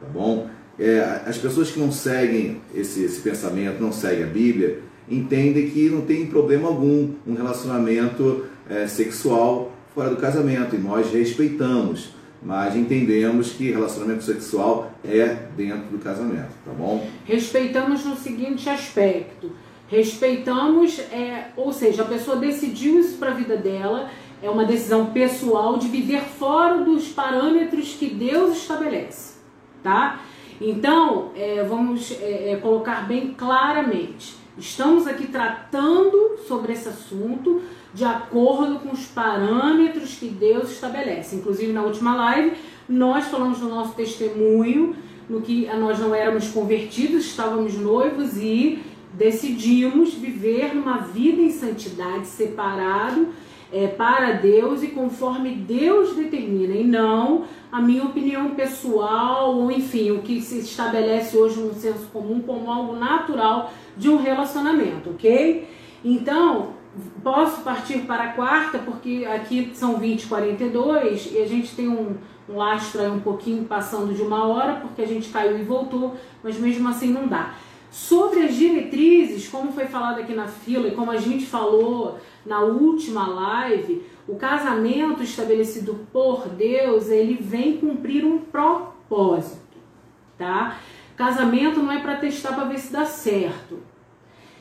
Speaker 2: tá bom? É, as pessoas que não seguem esse, esse pensamento, não seguem a Bíblia, entendem que não tem problema algum um relacionamento é, sexual fora do casamento e nós respeitamos, mas entendemos que relacionamento sexual é dentro do casamento, tá bom?
Speaker 1: Respeitamos no seguinte aspecto: respeitamos, é, ou seja, a pessoa decidiu isso para a vida dela, é uma decisão pessoal de viver fora dos parâmetros que Deus estabelece, tá? Então, é, vamos é, é, colocar bem claramente: estamos aqui tratando sobre esse assunto de acordo com os parâmetros que Deus estabelece. Inclusive, na última live, nós falamos do nosso testemunho, no que nós não éramos convertidos, estávamos noivos e decidimos viver numa vida em santidade, separado é, para Deus e conforme Deus determina, e não a minha opinião pessoal, ou enfim, o que se estabelece hoje no senso comum como algo natural de um relacionamento, ok? Então, posso partir para a quarta, porque aqui são 20 42 e a gente tem um, um lastro aí um pouquinho passando de uma hora, porque a gente caiu e voltou, mas mesmo assim não dá. Sobre as diretrizes, como foi falado aqui na fila e como a gente falou na última live, o casamento estabelecido por Deus, ele vem cumprir um propósito, tá? Casamento não é para testar para ver se dá certo.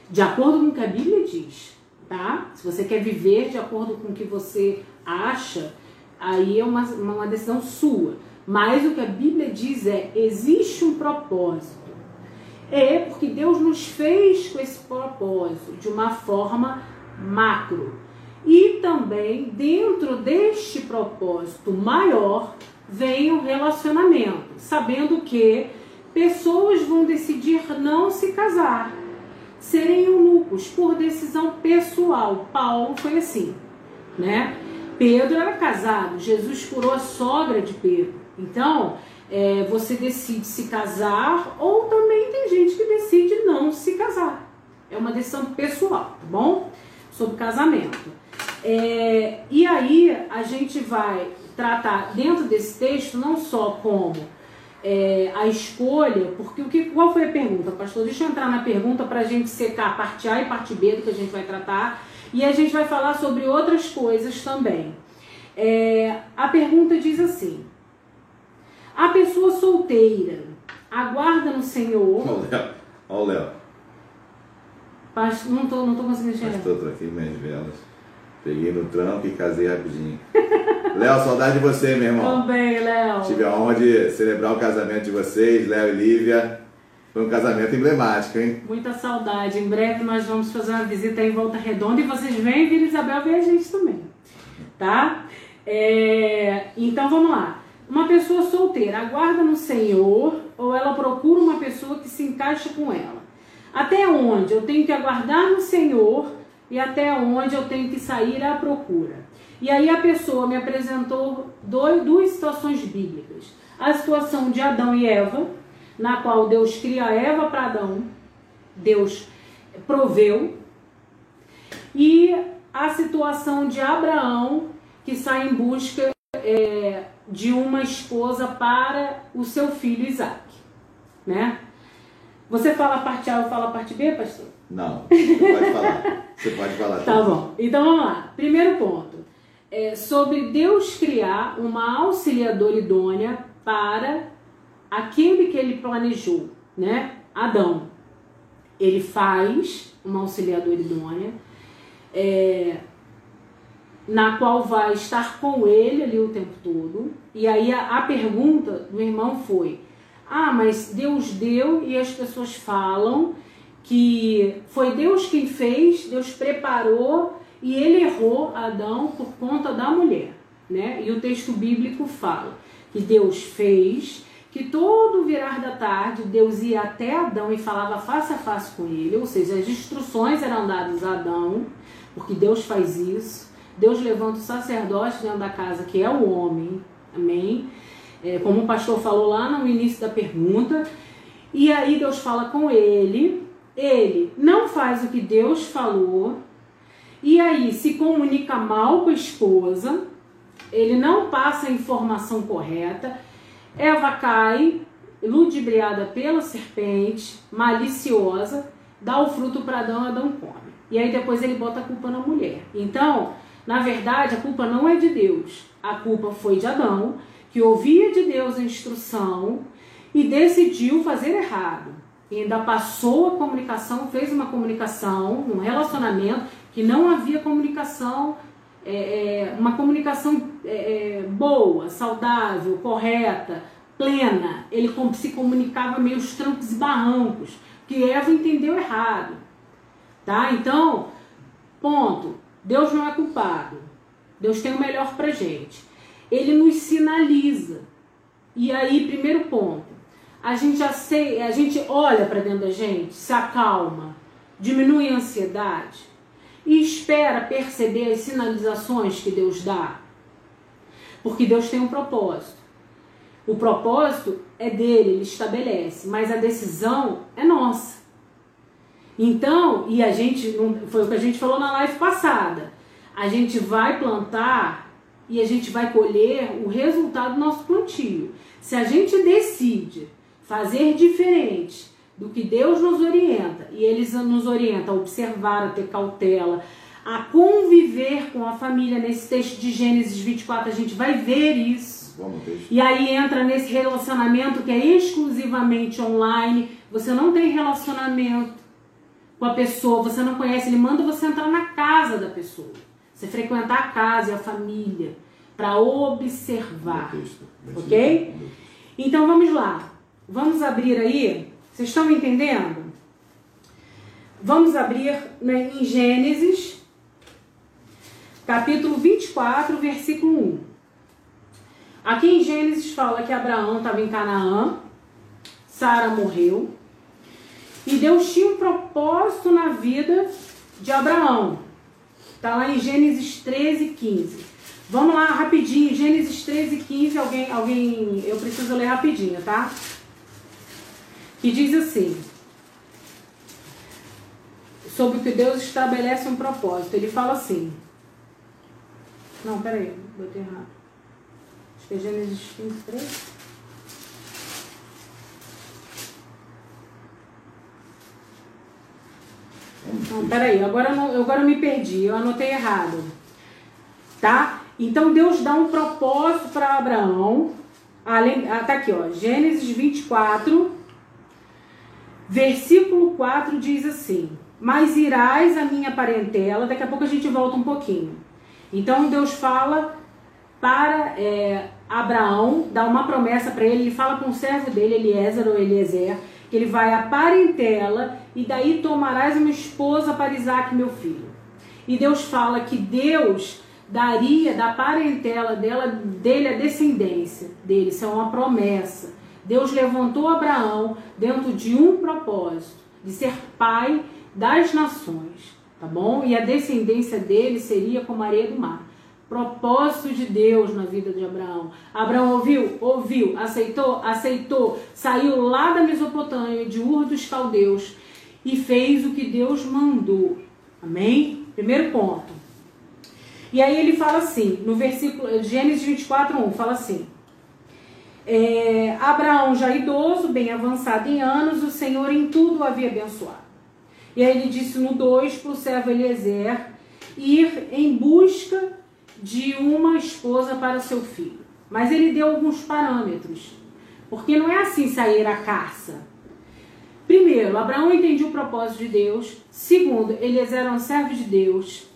Speaker 1: De acordo com o que a Bíblia diz, tá? Se você quer viver de acordo com o que você acha, aí é uma, uma decisão sua. Mas o que a Bíblia diz é: existe um propósito. É porque Deus nos fez com esse propósito de uma forma macro. E também dentro deste propósito maior vem o relacionamento, sabendo que pessoas vão decidir não se casar, serem eunucos por decisão pessoal. Paulo foi assim, né? Pedro era casado, Jesus curou a sogra de Pedro. Então, é, você decide se casar ou também tem gente que decide não se casar. É uma decisão pessoal, tá bom? Sobre casamento. É, e aí a gente vai tratar dentro desse texto não só como é, a escolha, porque o que, qual foi a pergunta, pastor? Deixa eu entrar na pergunta para a gente secar a parte A e parte B do que a gente vai tratar e a gente vai falar sobre outras coisas também. É, a pergunta diz assim: a pessoa solteira aguarda no Senhor.
Speaker 2: Olha o Léo. Olha o Léo.
Speaker 1: Não tô, não tô conseguindo enxergar.
Speaker 2: Pastor, troquei minhas velas. Peguei no trampo e casei rapidinho. Léo, saudade de você, meu irmão.
Speaker 1: Também, Léo.
Speaker 2: Tive a honra de celebrar o casamento de vocês, Léo e Lívia. Foi um casamento emblemático, hein?
Speaker 1: Muita saudade. Em breve nós vamos fazer uma visita em Volta Redonda e vocês vêm, Vila Isabel, ver a gente também. Tá? É... Então vamos lá. Uma pessoa solteira aguarda no Senhor ou ela procura uma pessoa que se encaixe com ela? Até onde eu tenho que aguardar no Senhor e até onde eu tenho que sair à procura. E aí a pessoa me apresentou dois, duas situações bíblicas. A situação de Adão e Eva, na qual Deus cria Eva para Adão, Deus proveu, e a situação de Abraão, que sai em busca é, de uma esposa para o seu filho Isaac. Né? Você fala a parte A, eu falo a parte B, pastor?
Speaker 2: Não, você pode falar. Você pode falar.
Speaker 1: Tá bom. Então vamos lá. Primeiro ponto. É sobre Deus criar uma auxiliadora idônea para aquele que ele planejou, né? Adão. Ele faz uma auxiliadora idônea, é, na qual vai estar com ele ali o tempo todo. E aí a, a pergunta do irmão foi: ah, mas Deus deu e as pessoas falam que foi Deus quem fez, Deus preparou e ele errou Adão por conta da mulher, né? E o texto bíblico fala que Deus fez, que todo virar da tarde Deus ia até Adão e falava face a face com ele, ou seja, as instruções eram dadas a Adão, porque Deus faz isso. Deus levanta o sacerdote dentro da casa, que é o homem, amém? É, como o pastor falou lá no início da pergunta, e aí Deus fala com ele, ele não faz o que Deus falou, e aí se comunica mal com a esposa, ele não passa a informação correta, Eva cai, ludibriada pela serpente, maliciosa, dá o fruto para Adão, Adão come. E aí depois ele bota a culpa na mulher. Então, na verdade, a culpa não é de Deus. A culpa foi de Adão, que ouvia de Deus a instrução e decidiu fazer errado e ainda passou a comunicação, fez uma comunicação, um relacionamento que não havia comunicação, é, é, uma comunicação é, é boa, saudável, correta, plena. Ele se comunicava meio os trancos e barrancos, que Eva entendeu errado. Tá? Então, ponto. Deus não é culpado. Deus tem o melhor pra gente. Ele nos sinaliza. E aí, primeiro ponto a gente sei, a gente olha para dentro da gente, se acalma, diminui a ansiedade e espera perceber as sinalizações que Deus dá. Porque Deus tem um propósito. O propósito é dele, ele estabelece, mas a decisão é nossa. Então, e a gente, foi o que a gente falou na live passada, a gente vai plantar e a gente vai colher o resultado do nosso plantio. Se a gente decide fazer diferente do que Deus nos orienta, e eles nos orientam a observar, a ter cautela, a conviver com a família. Nesse texto de Gênesis 24, a gente vai ver isso. E aí entra nesse relacionamento que é exclusivamente online. Você não tem relacionamento com a pessoa, você não conhece, ele manda você entrar na casa da pessoa. Você frequentar a casa e a família para observar. Ok? Então vamos lá. Vamos abrir aí. Vocês estão me entendendo? Vamos abrir né, em Gênesis, capítulo 24, versículo 1. Aqui em Gênesis fala que Abraão estava em Canaã, Sara morreu, e Deus tinha um propósito na vida de Abraão. Está lá em Gênesis 13, 15. Vamos lá rapidinho, Gênesis 13, 15. Alguém, alguém, eu preciso ler rapidinho, tá? Que diz assim: sobre que Deus estabelece um propósito. Ele fala assim. Não, peraí, botei errado. Acho que é Gênesis 23. Não, peraí, agora eu, agora eu me perdi, eu anotei errado. Tá? Então Deus dá um propósito para Abraão. Além, ah, tá aqui, ó, Gênesis 24, versículo 4 diz assim: Mas irás a minha parentela. Daqui a pouco a gente volta um pouquinho. Então Deus fala para é, Abraão, dá uma promessa para ele, ele fala com o servo dele, Eliezer ou Eliezer, que ele vai à parentela e daí tomarás uma esposa para Isaac, meu filho. E Deus fala que Deus daria da parentela dela, dele a descendência dele. Isso é uma promessa. Deus levantou Abraão dentro de um propósito, de ser pai das nações, tá bom? E a descendência dele seria como a areia do mar propósito de Deus na vida de Abraão. Abraão ouviu? Ouviu. Aceitou? Aceitou. Saiu lá da Mesopotâmia, de Ur dos Caldeus, e fez o que Deus mandou. Amém? Primeiro ponto. E aí ele fala assim, no versículo Gênesis 24, 1, fala assim. É, Abraão já idoso, bem avançado em anos, o Senhor em tudo havia abençoado. E aí ele disse no 2 para o servo Eliezer ir em busca de uma esposa para seu filho. Mas ele deu alguns parâmetros. Porque não é assim sair à caça. Primeiro, Abraão entendia o propósito de Deus. Segundo, eles eram servos de Deus,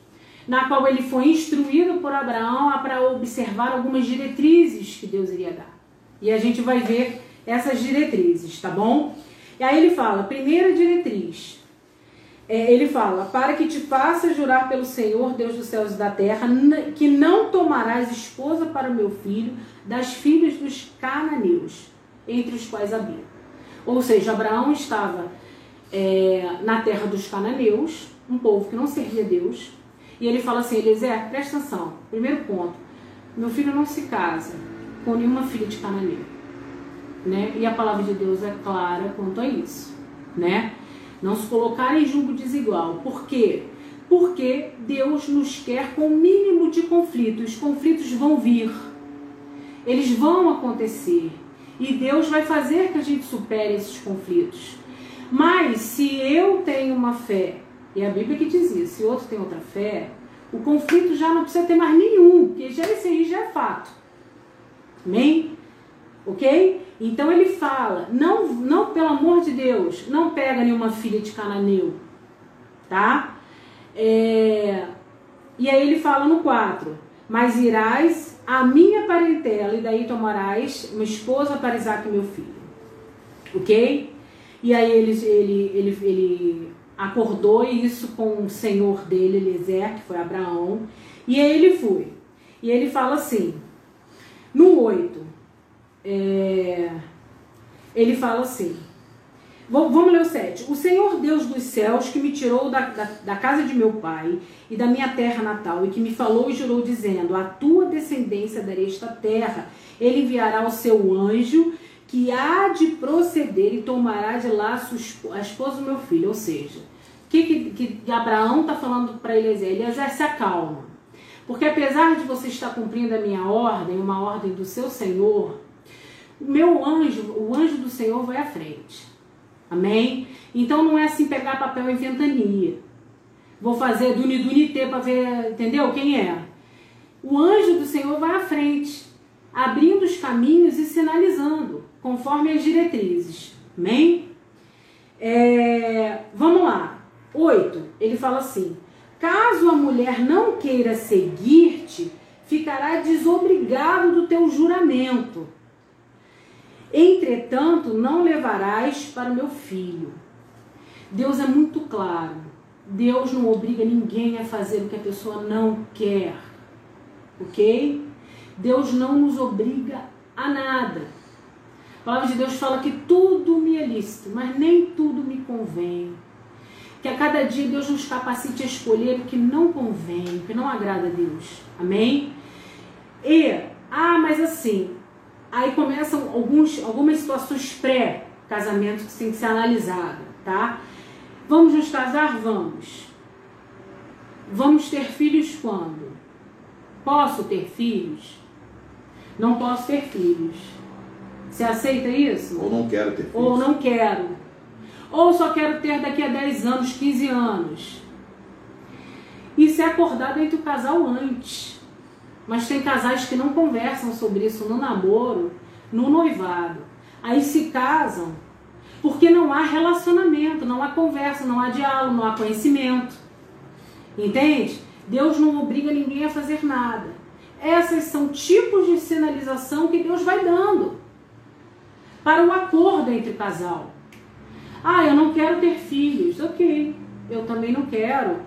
Speaker 1: na qual ele foi instruído por Abraão para observar algumas diretrizes que Deus iria dar. E a gente vai ver essas diretrizes, tá bom? E aí ele fala: primeira diretriz, é, ele fala: Para que te faça jurar pelo Senhor, Deus dos céus e da terra, que não tomarás esposa para o meu filho das filhas dos cananeus, entre os quais habita. Ou seja, Abraão estava é, na terra dos cananeus, um povo que não servia a Deus, e ele fala assim: Eliezer, presta atenção, primeiro ponto, meu filho não se casa com nenhuma filha de cananeu. Né? E a palavra de Deus é clara quanto a isso, né? Não se colocar em julgo desigual. Por quê? Porque Deus nos quer com o mínimo de conflito. Os conflitos vão vir. Eles vão acontecer. E Deus vai fazer que a gente supere esses conflitos. Mas se eu tenho uma fé, e a Bíblia que diz isso, se outro tem outra fé, o conflito já não precisa ter mais nenhum, porque já esse aí já é fato. Amém? Ok? Então ele fala, não, não pelo amor de Deus, não pega nenhuma filha de cananeu, tá? É, e aí ele fala no 4, mas irás a minha parentela e daí tomarás uma esposa para Isaac meu filho, ok? E aí ele, ele, ele, ele acordou isso com o senhor dele, Eliezer, que foi Abraão, e aí ele foi. E ele fala assim, no 8, é, ele fala assim: Vamos ler o 7. O Senhor Deus dos céus, que me tirou da, da, da, casa de meu pai e da minha terra natal, e que me falou e jurou, dizendo: A tua descendência darei esta terra, ele enviará o seu anjo, que há de proceder e tomará de lá a esposa do meu filho. Ou seja, o que, que, que Abraão está falando para Eliezer? Eliezer se acalma. Porque apesar de você estar cumprindo a minha ordem, uma ordem do seu Senhor, o meu anjo, o anjo do Senhor vai à frente. Amém? Então não é assim pegar papel e ventania. Vou fazer duni dunité para ver, entendeu? Quem é? O anjo do Senhor vai à frente, abrindo os caminhos e sinalizando, conforme as diretrizes. Amém? É, vamos lá. Oito. Ele fala assim: caso a mulher não queira seguir-te, ficará desobrigado do teu juramento. Entretanto, não levarás para o meu filho. Deus é muito claro. Deus não obriga ninguém a fazer o que a pessoa não quer. Ok? Deus não nos obriga a nada. A palavra de Deus fala que tudo me é lícito, mas nem tudo me convém. Que a cada dia Deus nos capacite a escolher o que não convém, o que não agrada a Deus. Amém? E, ah, mas assim, aí começam alguns, algumas situações pré-casamento que tem que ser analisada, tá? Vamos nos casar? Vamos. Vamos ter filhos quando? Posso ter filhos? Não posso ter filhos. Você aceita isso?
Speaker 2: Ou não quero ter filhos.
Speaker 1: Ou não quero. Ou só quero ter daqui a 10 anos, 15 anos. Isso é acordado entre o casal antes. Mas tem casais que não conversam sobre isso no namoro, no noivado. Aí se casam porque não há relacionamento, não há conversa, não há diálogo, não há conhecimento. Entende? Deus não obriga ninguém a fazer nada. Essas são tipos de sinalização que Deus vai dando para o acordo entre o casal. Ah, eu não quero ter filhos. Ok, eu também não quero.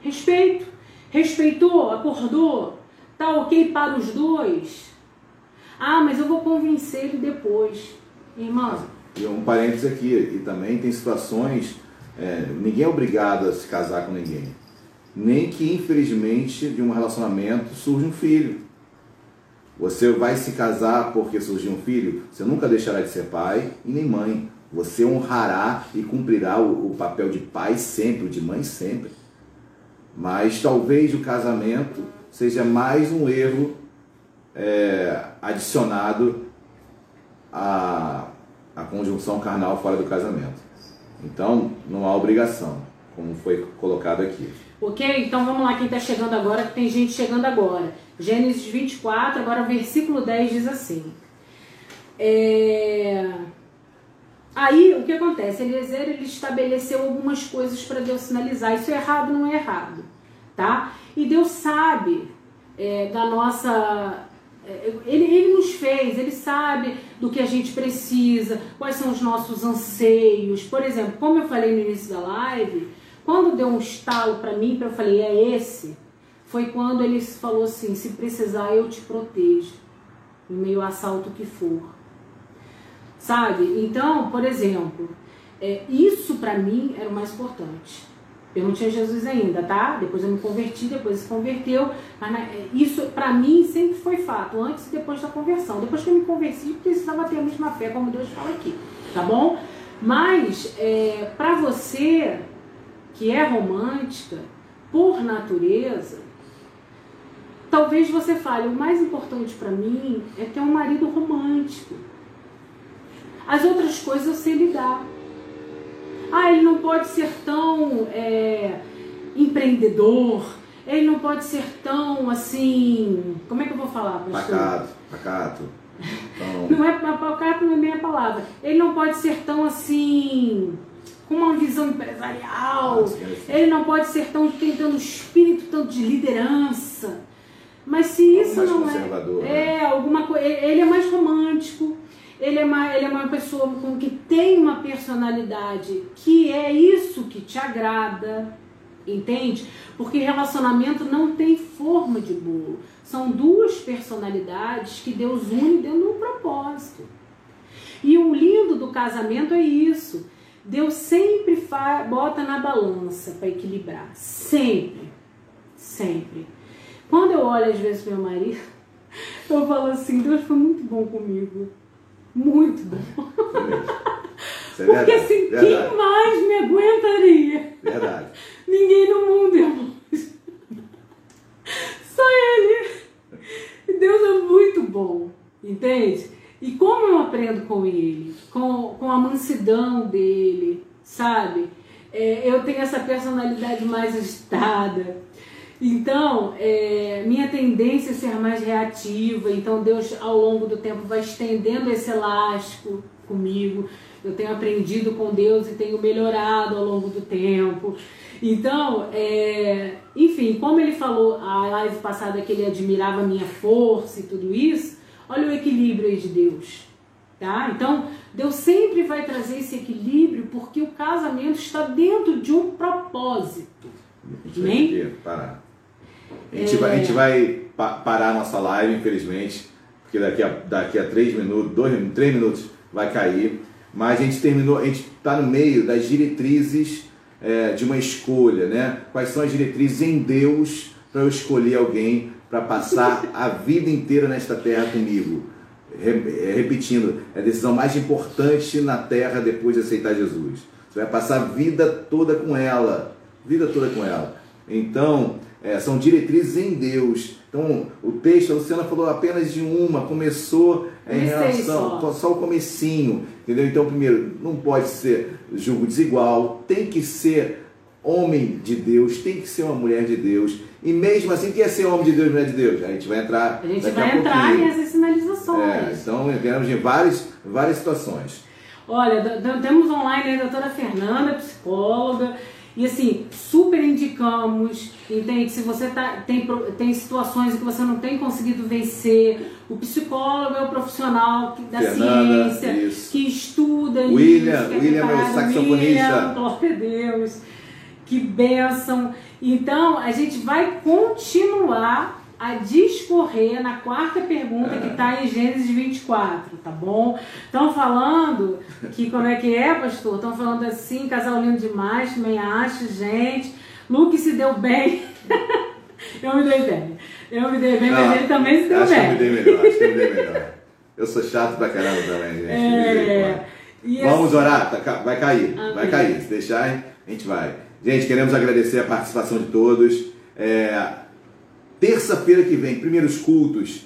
Speaker 1: Respeito. Respeitou, acordou. Tá ok para os dois. Ah, mas eu vou convencer ele depois. Irmão.
Speaker 2: E um parênteses aqui, e também tem situações, é, ninguém é obrigado a se casar com ninguém nem que infelizmente de um relacionamento surge um filho. Você vai se casar porque surgiu um filho, você nunca deixará de ser pai e nem mãe. Você honrará e cumprirá o, o papel de pai sempre, de mãe sempre. Mas talvez o casamento seja mais um erro é, adicionado à, à conjunção carnal fora do casamento. Então, não há obrigação, como foi colocado aqui.
Speaker 1: Ok? Então vamos lá, quem está chegando agora, que tem gente chegando agora. Gênesis 24, agora versículo 10 diz assim. É... Aí o que acontece? Eliezer ele estabeleceu algumas coisas para Deus sinalizar. Isso é errado, não é errado. Tá? E Deus sabe é, da nossa. É, ele, ele nos fez, ele sabe do que a gente precisa, quais são os nossos anseios. Por exemplo, como eu falei no início da live, quando deu um estalo para mim, eu falei, é esse, foi quando ele falou assim, se precisar eu te protejo, em meio assalto que for. Sabe? Então, por exemplo, é, isso para mim era o mais importante. Eu não tinha Jesus ainda, tá? Depois eu me converti, depois se converteu. Mas é, isso para mim sempre foi fato, antes e depois da conversão. Depois que eu me converti, precisava ter a mesma fé, como Deus fala aqui, tá bom? Mas é, para você que é romântica, por natureza, talvez você fale: o mais importante para mim é ter um marido romântico. As outras coisas eu sei lidar. Ah, ele não pode ser tão é, empreendedor, ele não pode ser tão assim. Como é que eu vou falar,
Speaker 2: pastor? Pacato, pacato.
Speaker 1: Então... não é pacato, não é minha palavra. Ele não pode ser tão assim com uma visão empresarial. Ele não pode ser tão tentando espírito tanto de liderança. Mas se isso não é, né? é alguma coisa, ele é mais romântico. Ele é, uma, ele é uma pessoa com que tem uma personalidade que é isso que te agrada, entende? Porque relacionamento não tem forma de bolo. São duas personalidades que Deus une dentro de um propósito. E o lindo do casamento é isso Deus sempre bota na balança para equilibrar. Sempre. Sempre. Quando eu olho às vezes meu marido, eu falo assim, Deus foi muito bom comigo. Muito bom. É Porque assim, verdade. quem mais me aguentaria?
Speaker 2: Verdade.
Speaker 1: Ninguém no mundo, irmãos. Só ele. Deus é muito bom. Entende? E como eu aprendo com ele? Com, com a mansidão dele, sabe? É, eu tenho essa personalidade mais agitada. Então, é, minha tendência é ser mais reativa. Então, Deus, ao longo do tempo, vai estendendo esse elástico comigo. Eu tenho aprendido com Deus e tenho melhorado ao longo do tempo. Então, é, enfim, como ele falou a live passada que ele admirava a minha força e tudo isso, olha o equilíbrio aí de Deus. Tá? Então, Deus sempre vai trazer esse equilíbrio porque o casamento está dentro de um propósito.
Speaker 2: Amém? Parar. A gente, é... vai, a gente vai parar a nossa live, infelizmente, porque daqui a, daqui a três minutos, dois, três minutos vai cair. Mas a gente terminou, a gente está no meio das diretrizes é, de uma escolha, né? Quais são as diretrizes em Deus para eu escolher alguém para passar a vida inteira nesta terra comigo? É, repetindo, é a decisão mais importante na terra depois de aceitar Jesus. Você vai passar a vida toda com ela, vida toda com ela. Então, é, são diretrizes em Deus. Então, o texto, a Luciana falou apenas de uma, começou em relação, só. só o comecinho, entendeu? Então, primeiro, não pode ser julgo desigual, tem que ser homem de Deus, tem que ser uma mulher de Deus. E mesmo assim, quem é ser homem de Deus, mulher de Deus? A gente vai entrar.
Speaker 1: A gente vai entrar nessas sinalizações.
Speaker 2: É, então, entramos em várias, várias situações.
Speaker 1: Olha, temos online a doutora Fernanda, psicóloga, e assim, super indicamos, entende? Se você tá, tem, tem situações em que você não tem conseguido vencer, o psicólogo é o profissional da Fernanda, ciência, isso. que estuda
Speaker 2: William, isso, que é William é o saxofonista. William,
Speaker 1: Deus. Que bênção. Então, a gente vai continuar a discorrer na quarta pergunta que está em Gênesis 24, tá bom? Estão falando que como é que é, pastor? Estão falando assim, casal lindo demais, também acho, gente. Luke se deu bem. eu me dei bem. Eu me dei bem, Não, mas ele também se deu
Speaker 2: acho
Speaker 1: bem.
Speaker 2: Acho que eu me dei melhor, acho que eu me dei melhor. Eu sou chato pra caramba também, gente. É... Vamos assim, orar, tá, vai cair, Amém. vai cair. Se deixar, a gente vai. Gente, queremos agradecer a participação de todos. É, Terça-feira que vem, primeiros cultos.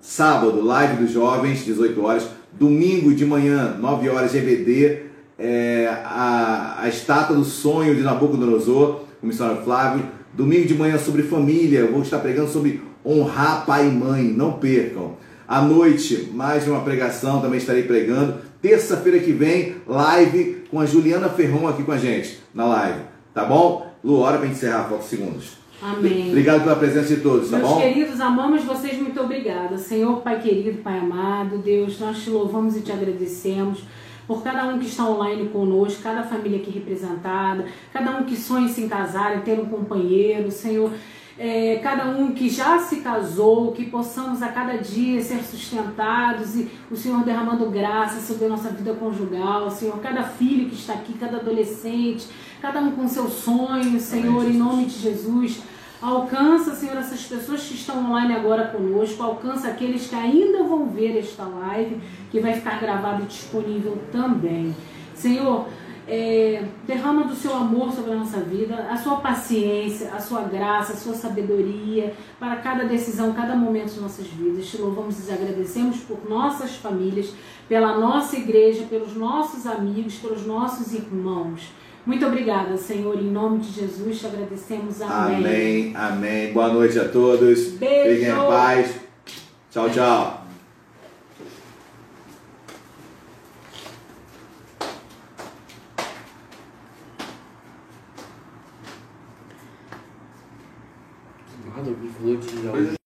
Speaker 2: Sábado, live dos jovens, 18 horas. Domingo de manhã, 9 horas, GBD. É, a, a estátua do sonho de Nabucodonosor, com o missionário Flávio. Domingo de manhã sobre família, eu vou estar pregando sobre honrar pai e mãe, não percam. À noite, mais uma pregação, também estarei pregando. Terça-feira que vem, live com a Juliana Ferron aqui com a gente, na live. Tá bom? Lu, hora para encerrar, falta segundos.
Speaker 1: Amém.
Speaker 2: Obrigado pela presença de todos, tá
Speaker 1: Meus
Speaker 2: bom?
Speaker 1: Meus queridos, amamos vocês, muito obrigada. Senhor, Pai querido, Pai amado, Deus, nós te louvamos e te agradecemos por cada um que está online conosco, cada família aqui representada, cada um que sonha em se casar e ter um companheiro, Senhor. É, cada um que já se casou, que possamos a cada dia ser sustentados e o Senhor derramando graça sobre a nossa vida conjugal, Senhor, cada filho que está aqui, cada adolescente, cada um com seu sonho, Senhor, em nome de Jesus. Alcança, Senhor, essas pessoas que estão online agora conosco, alcança aqueles que ainda vão ver esta live, que vai ficar gravado e disponível também. Senhor, é, derrama do seu amor sobre a nossa vida, a sua paciência, a sua graça, a sua sabedoria para cada decisão, cada momento de nossas vidas. Te louvamos e agradecemos por nossas famílias, pela nossa igreja, pelos nossos amigos, pelos nossos irmãos. Muito obrigada, Senhor. Em nome de Jesus te agradecemos. Amém.
Speaker 2: Amém. Amém. Boa noite a todos.
Speaker 1: Beijo.
Speaker 2: Fiquem em paz. Tchau, tchau.